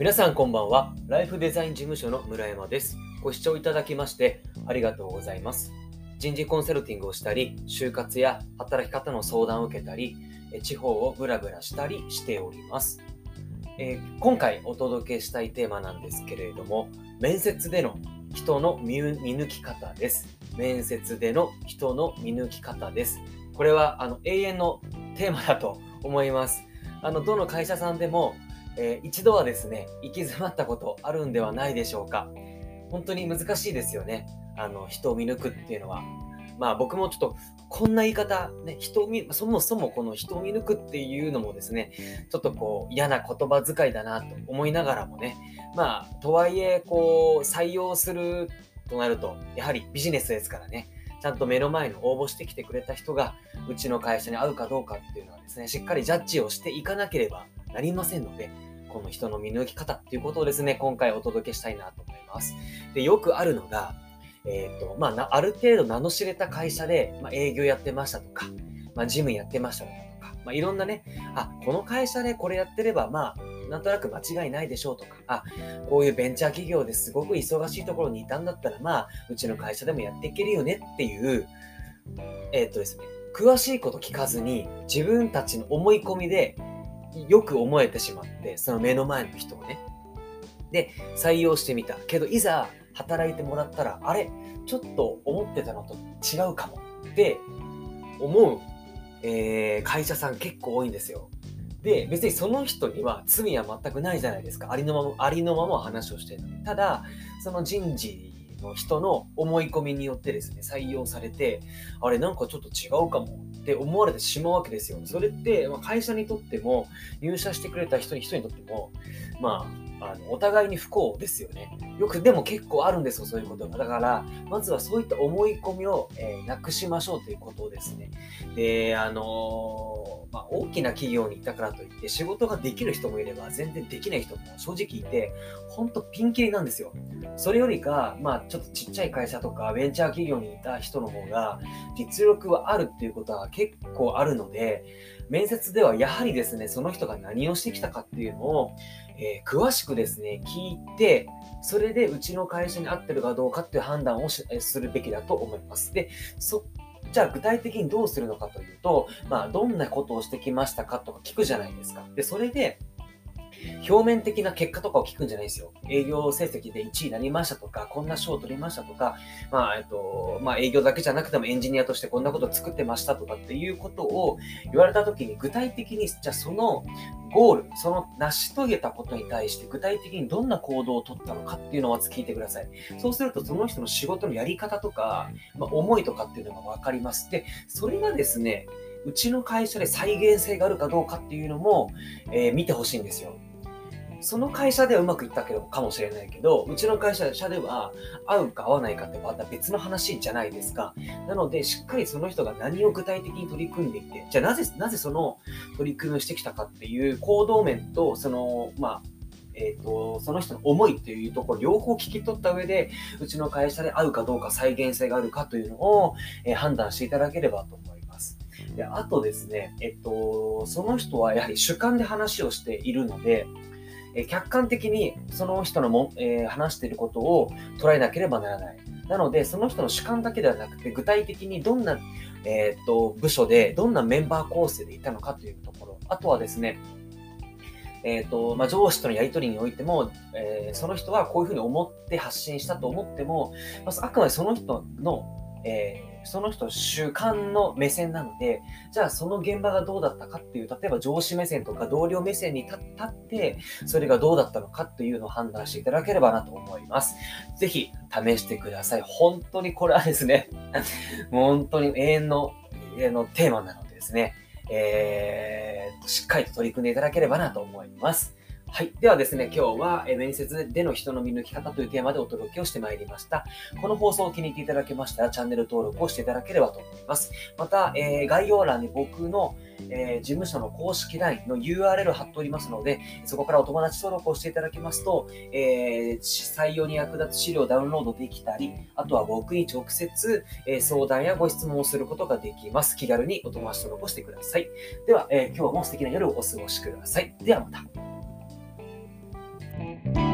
皆さんこんばんは。ライフデザイン事務所の村山です。ご視聴いただきましてありがとうございます。人事コンサルティングをしたり、就活や働き方の相談を受けたり、地方をブラブラしたりしております。えー今回お届けしたいテーマなんですけれども、面接での人の見見抜き方です。面接での人の見抜き方です。これはあの永遠のテーマだと思います。あのどの会社さんでも、えー一度はですね行き詰まったことあるんではないでしょうか。本当に難しいですよね。あの人を見抜くっていうのは。まあ僕もちょっとこんな言い方ね人を見そもそもこの人を見抜くっていうのもですねちょっとこう嫌な言葉遣いだなと思いながらもね。まあとはいえこう採用するとなるとやはりビジネスですからね。ちゃんと目の前の応募してきてくれた人がうちの会社に合うかどうかっていうのはですね、しっかりジャッジをしていかなければなりませんので、この人の見抜き方っていうことをですね、今回お届けしたいなと思います。で、よくあるのが、えっ、と、まあ、ある程度名の知れた会社で、まあ、営業やってましたとか、まあ、事務やってましたとか、まあ、いろんなね、あ、この会社でこれやってれば、まあ、なんとなく間違いないでしょうとか、あ、こういうベンチャー企業ですごく忙しいところにいたんだったら、まあ、うちの会社でもやっていけるよねっていう、えっ、とですね、詳しいこと聞かずに、自分たちの思い込みで、よく思えてしまって、その目の前の人をね。で、採用してみた。けど、いざ働いてもらったら、あれちょっと思ってたのと違うかもって思う、えー会社さん結構多いんですよ。で、別にその人には罪は全くないじゃないですか。ありのまま、ありのまま話をしてる。ただ、その人事の人の思い込みによってですね、採用されて、あれなんかちょっと違うかもって思われてしまうわけですよ。それって、まあ、会社にとっても、入社してくれた人に人にとっても、まあ、あのお互いに不幸ですよね。よくでも結構あるんですよ、そういうことが。だから、まずはそういった思い込みを、えーなくしましょうということですね。で、あのーまあ、大きな企業にいたからといって、仕事ができる人もいれば、全然できない人も正直いて、ほんとピンキリなんですよ。それよりか、まあ、ちょっとちっちゃい会社とか、ベンチャー企業にいた人の方が、実力はあるっていうことは結構あるので、面接ではやはりですね、その人が何をしてきたかっていうのを、えー詳しくですね、聞いて、それでうちの会社に合ってるかどうかっていう判断をするべきだと思います。で、そじゃあ具体的にどうするのかというと、まあ、どんなことをしてきましたかとか聞くじゃないですか。で、それで、表面的な結果とかを聞くんじゃないですよ。営業成績で1位になりましたとか、こんな賞を取りましたとか、まあ、えっと、まあ、営業だけじゃなくてもエンジニアとしてこんなことを作ってましたとかっていうことを言われたときに、具体的に、じゃあそのゴール、その成し遂げたことに対して具体的にどんな行動を取ったのかっていうのをまず聞いてください。そうすると、その人の仕事のやり方とか、まあ、思いとかっていうのがわかります。で、それがですね、うちの会社で再現性があるかどうかっていうのも、えー見てほしいんですよ。その会社ではうまくいったけどかもしれないけど、うちの会社では合うか合わないかってまた別の話じゃないですか。なので、しっかりその人が何を具体的に取り組んでいて、じゃあなぜ、なぜその取り組みをしてきたかっていう行動面と、その、まあ、えー、とその人の思いというところ両方聞き取った上でうちの会社で合うかどうか再現性があるかというのを、えー判断していただければと思います。であとですね、えっと、その人はやはり主観で話をしているので、え客観的にその人のも、えー話していることを捉えなければならない。なので、その人の主観だけではなくて、具体的にどんな、えーっと部署で、どんなメンバー構成でいたのかというところ。あとはですね、えーとまあ、上司とのやり取りにおいても、えーその人はこういうふうに思って発信したと思っても、まあ、あくまでその人の、えーその人主観の目線なので、じゃあその現場がどうだったかっていう、例えば上司目線とか同僚目線に立って、それがどうだったのかっていうのを判断していただければなと思います。ぜひ試してください。本当にこれはですね、本当に永遠の永遠のテーマなのでですね、えー、しっかりと取り組んでいただければなと思います。はい。ではですね、今日はえ面接での人の見抜き方というテーマでお届けをしてまいりました。この放送を気に入っていただけましたら、チャンネル登録をしていただければと思います。また、えー概要欄に僕の、えー事務所の公式 LINE の URL を貼っておりますので、そこからお友達登録をしていただけますと、えー採用に役立つ資料をダウンロードできたり、あとは僕に直接、え相談やご質問をすることができます。気軽にお友達登録をしてください。では、え今日も素敵な夜をお過ごしください。ではまた。Thank you.